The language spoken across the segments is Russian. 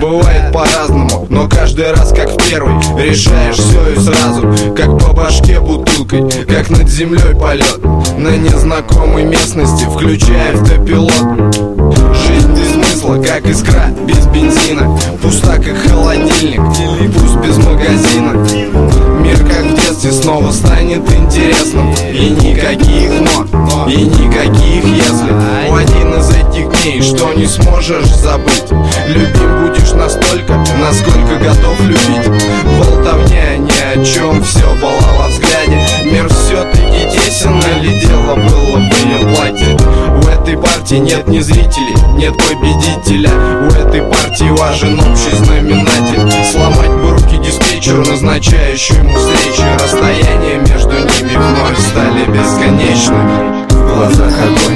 бывает по-разному Но каждый раз как в первый Решаешь все и сразу. Как по башке бутылкой Как над землей полет На незнакомой местности Включая автопилот Жизнь без смысла, как искра без бензина. Пуста, как холодильник, пусть без магазина. Мир, как в детстве, снова станет интересным. И никаких но, и никаких если У что не сможешь забыть. Любим будешь настолько, насколько готов любить. Болтовня ни о чем, все было во взгляде. Мир все-таки тесен, или дело было в ее платье? У этой партии нет ни зрителей, нет победителя. У этой партии важен общий знаменатель. Сломать бы руки диспетчеру, назначающему встречи. Расстояние между ними вновь стали бесконечными. В глазах огонь,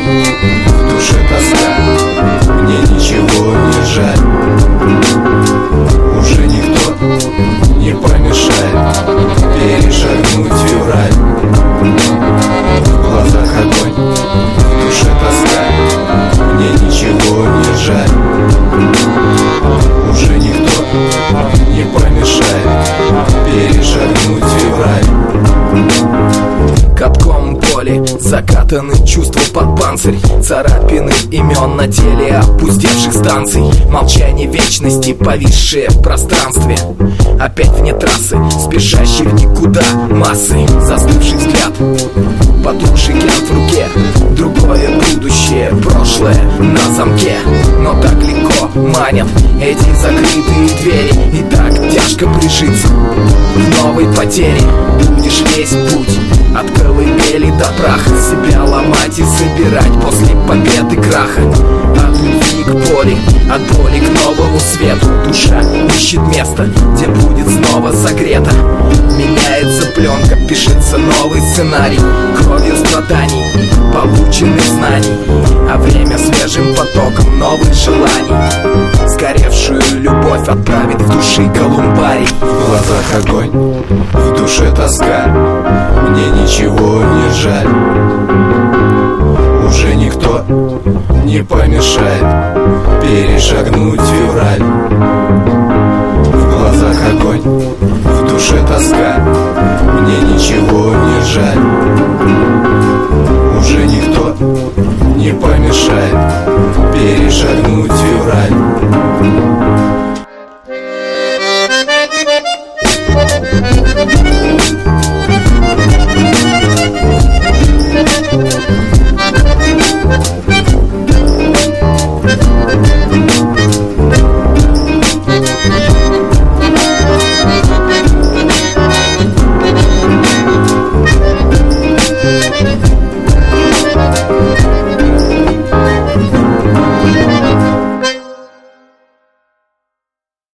никто не закатаны чувства под панцирь Царапины имен на теле опустевших станций. Молчание вечности, повисшее в пространстве. Опять вне трассы, спешащий в никуда массы. Застывший взгляд, потухший гель в руке. Другое будущее, прошлое на замке. Но так легко манят эти закрытые двери. И так тяжко прижиться в новой потере. Будешь весь путь от колыбели до праха Себя ломать и собирать после победы краха От любви к боли, от боли к новому свету. Душа ищет место, где будет снова согрета. Меняется пленка, пишется новый сценарий. Кровью страданий, полученных знаний. А время свежим потоком новых желаний. Сгоревшую любовь отправит в души колумбарий. В глазах огонь, в душе тоска. Мне ничего не жаль Уже никто не помешает Перешагнуть февраль. В глазах огонь, в душе тоска Мне ничего не жаль. Уже никто не помешает Перешагнуть февраль